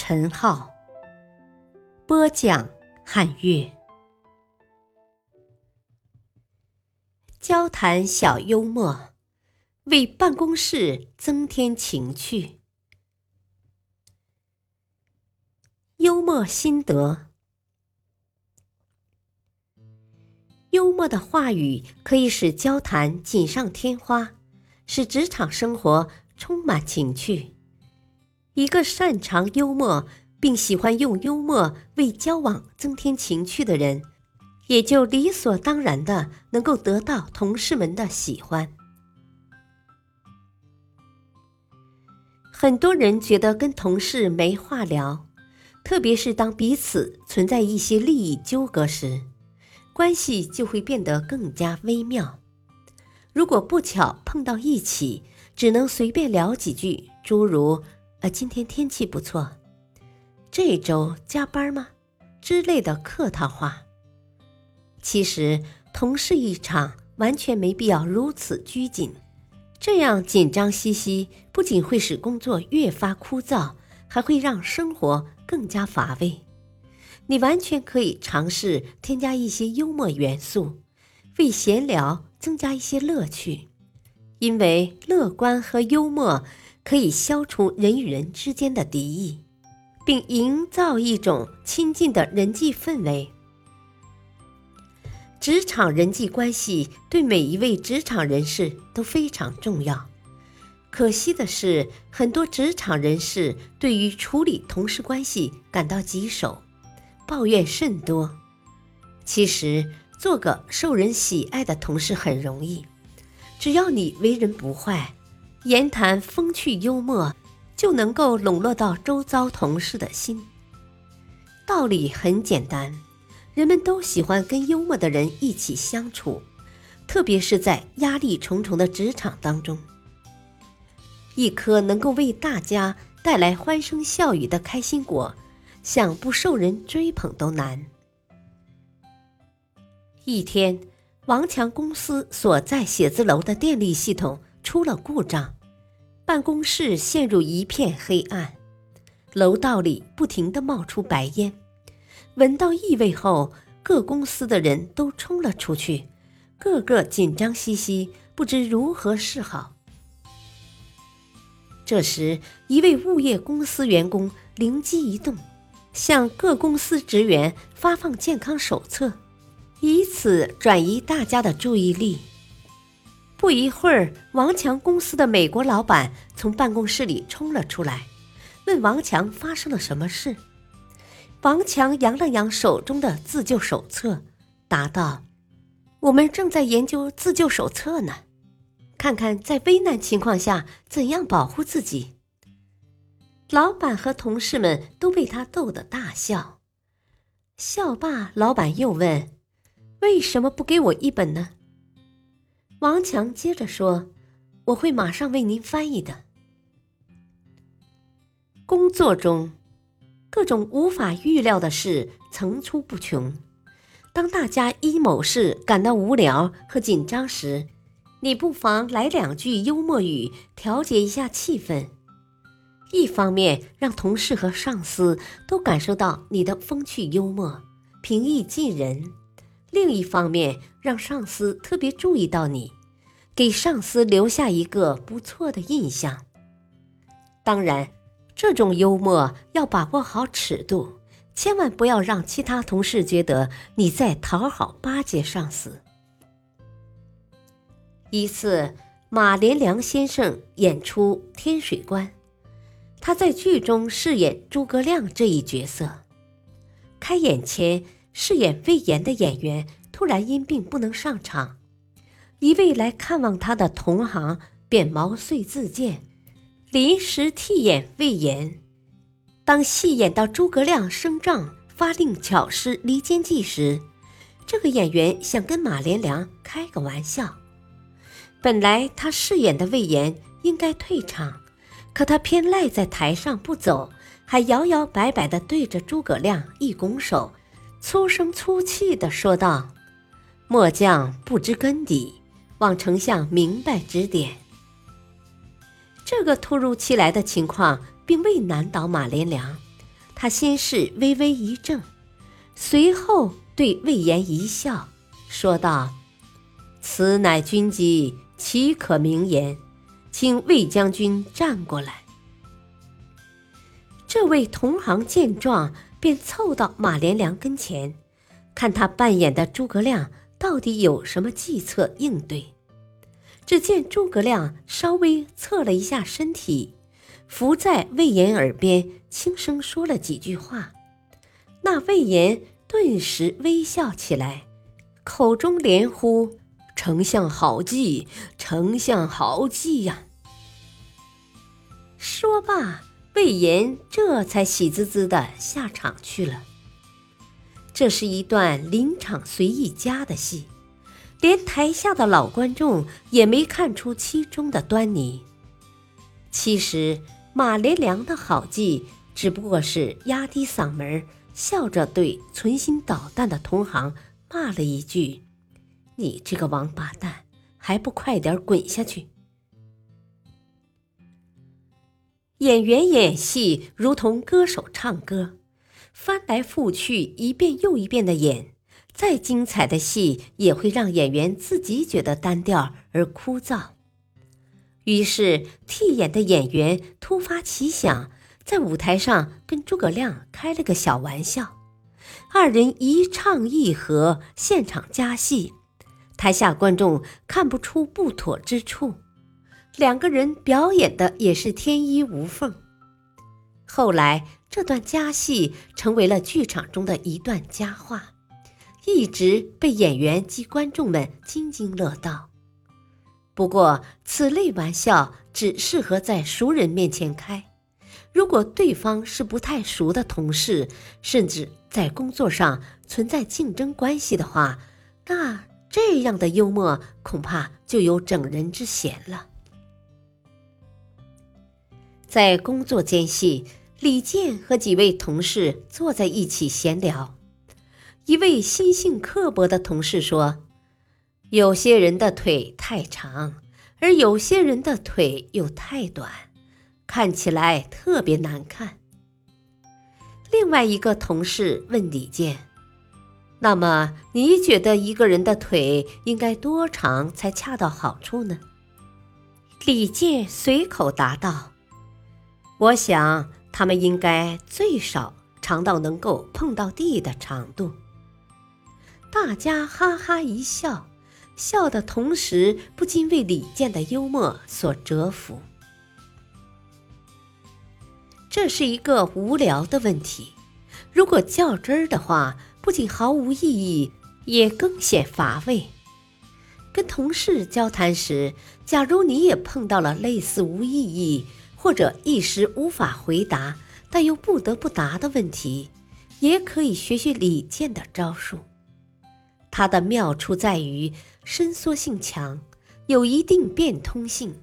陈浩，播讲汉乐。交谈小幽默，为办公室增添情趣。幽默心得：幽默的话语可以使交谈锦上添花。使职场生活充满情趣。一个擅长幽默并喜欢用幽默为交往增添情趣的人，也就理所当然的能够得到同事们的喜欢。很多人觉得跟同事没话聊，特别是当彼此存在一些利益纠葛时，关系就会变得更加微妙。如果不巧碰到一起，只能随便聊几句，诸如“呃，今天天气不错，这周加班吗？”之类的客套话。其实，同事一场完全没必要如此拘谨，这样紧张兮兮，不仅会使工作越发枯燥，还会让生活更加乏味。你完全可以尝试添加一些幽默元素，为闲聊。增加一些乐趣，因为乐观和幽默可以消除人与人之间的敌意，并营造一种亲近的人际氛围。职场人际关系对每一位职场人士都非常重要。可惜的是，很多职场人士对于处理同事关系感到棘手，抱怨甚多。其实，做个受人喜爱的同事很容易，只要你为人不坏，言谈风趣幽默，就能够笼络到周遭同事的心。道理很简单，人们都喜欢跟幽默的人一起相处，特别是在压力重重的职场当中。一颗能够为大家带来欢声笑语的开心果，想不受人追捧都难。一天，王强公司所在写字楼的电力系统出了故障，办公室陷入一片黑暗，楼道里不停的冒出白烟。闻到异味后，各公司的人都冲了出去，个个紧张兮兮，不知如何是好。这时，一位物业公司员工灵机一动，向各公司职员发放健康手册。以此转移大家的注意力。不一会儿，王强公司的美国老板从办公室里冲了出来，问王强发生了什么事。王强扬了扬手中的自救手册，答道：“我们正在研究自救手册呢，看看在危难情况下怎样保护自己。”老板和同事们都被他逗得大笑。笑罢，老板又问。为什么不给我一本呢？王强接着说：“我会马上为您翻译的。”工作中，各种无法预料的事层出不穷。当大家因某事感到无聊和紧张时，你不妨来两句幽默语，调节一下气氛。一方面让同事和上司都感受到你的风趣幽默，平易近人。另一方面，让上司特别注意到你，给上司留下一个不错的印象。当然，这种幽默要把握好尺度，千万不要让其他同事觉得你在讨好巴结上司。一次，马连良先生演出《天水关》，他在剧中饰演诸葛亮这一角色。开演前。饰演魏延的演员突然因病不能上场，一位来看望他的同行便毛遂自荐，临时替演魏延。当戏演到诸葛亮升帐发令巧施离间计时，这个演员想跟马连良开个玩笑。本来他饰演的魏延应该退场，可他偏赖在台上不走，还摇摇摆摆地对着诸葛亮一拱手，粗声粗气地说道：“末将不知根底，望丞相明白指点。”这个突如其来的情况并未难倒马连良，他先是微微一怔，随后对魏延一笑，说道：“此乃军机。”岂可明言，请魏将军站过来。这位同行见状，便凑到马连良跟前，看他扮演的诸葛亮到底有什么计策应对。只见诸葛亮稍微侧了一下身体，伏在魏延耳边轻声说了几句话，那魏延顿时微笑起来，口中连呼。丞相好计，丞相好计呀！说罢，魏延这才喜滋滋的下场去了。这是一段临场随意加的戏，连台下的老观众也没看出其中的端倪。其实马连良的好计只不过是压低嗓门，笑着对存心捣蛋的同行骂了一句。你这个王八蛋，还不快点滚下去！演员演戏如同歌手唱歌，翻来覆去，一遍又一遍的演，再精彩的戏也会让演员自己觉得单调而枯燥。于是，替演的演员突发奇想，在舞台上跟诸葛亮开了个小玩笑，二人一唱一和，现场加戏。台下观众看不出不妥之处，两个人表演的也是天衣无缝。后来，这段佳戏成为了剧场中的一段佳话，一直被演员及观众们津津乐道。不过，此类玩笑只适合在熟人面前开，如果对方是不太熟的同事，甚至在工作上存在竞争关系的话，那……这样的幽默恐怕就有整人之嫌了。在工作间隙，李健和几位同事坐在一起闲聊。一位心性刻薄的同事说：“有些人的腿太长，而有些人的腿又太短，看起来特别难看。”另外一个同事问李健。那么，你觉得一个人的腿应该多长才恰到好处呢？李健随口答道：“我想，他们应该最少长到能够碰到地的长度。”大家哈哈一笑，笑的同时不禁为李健的幽默所折服。这是一个无聊的问题，如果较真儿的话。不仅毫无意义，也更显乏味。跟同事交谈时，假如你也碰到了类似无意义或者一时无法回答但又不得不答的问题，也可以学学李健的招数。他的妙处在于伸缩性强，有一定变通性，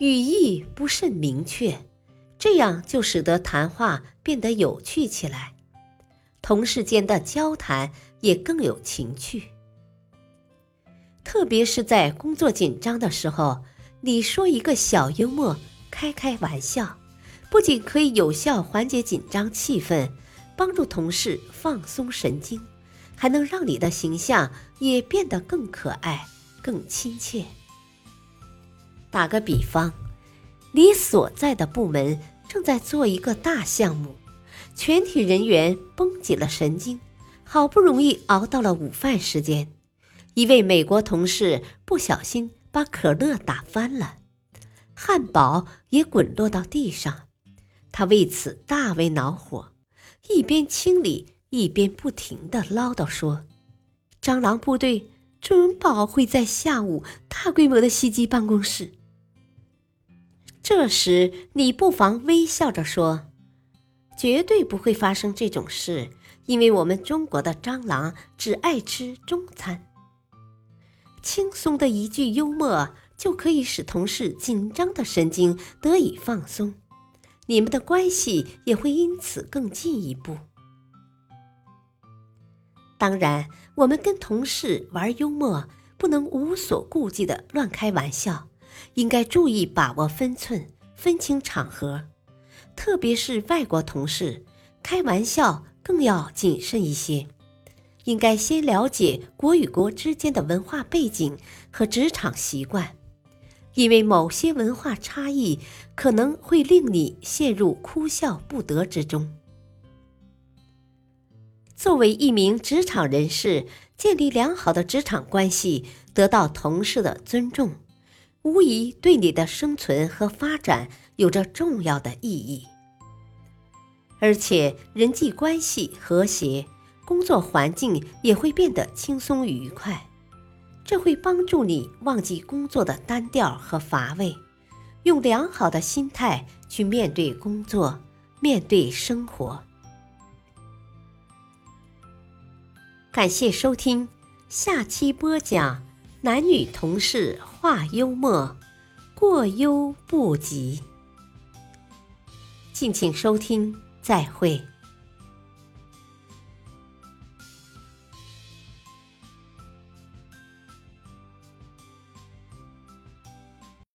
语义不甚明确，这样就使得谈话变得有趣起来。同事间的交谈也更有情趣，特别是在工作紧张的时候，你说一个小幽默，开开玩笑，不仅可以有效缓解紧张气氛，帮助同事放松神经，还能让你的形象也变得更可爱、更亲切。打个比方，你所在的部门正在做一个大项目。全体人员绷紧了神经，好不容易熬到了午饭时间。一位美国同事不小心把可乐打翻了，汉堡也滚落到地上，他为此大为恼火，一边清理一边不停的唠叨说：“蟑螂部队准保会在下午大规模的袭击办公室。”这时，你不妨微笑着说。绝对不会发生这种事，因为我们中国的蟑螂只爱吃中餐。轻松的一句幽默，就可以使同事紧张的神经得以放松，你们的关系也会因此更进一步。当然，我们跟同事玩幽默，不能无所顾忌的乱开玩笑，应该注意把握分寸，分清场合。特别是外国同事，开玩笑更要谨慎一些。应该先了解国与国之间的文化背景和职场习惯，因为某些文化差异可能会令你陷入哭笑不得之中。作为一名职场人士，建立良好的职场关系，得到同事的尊重，无疑对你的生存和发展有着重要的意义。而且人际关系和谐。工作环境也会变得轻松愉快，这会帮助你忘记工作的单调和乏味，用良好的心态去面对工作，面对生活。感谢收听，下期播讲男女同事话幽默，过犹不及。敬请收听，再会。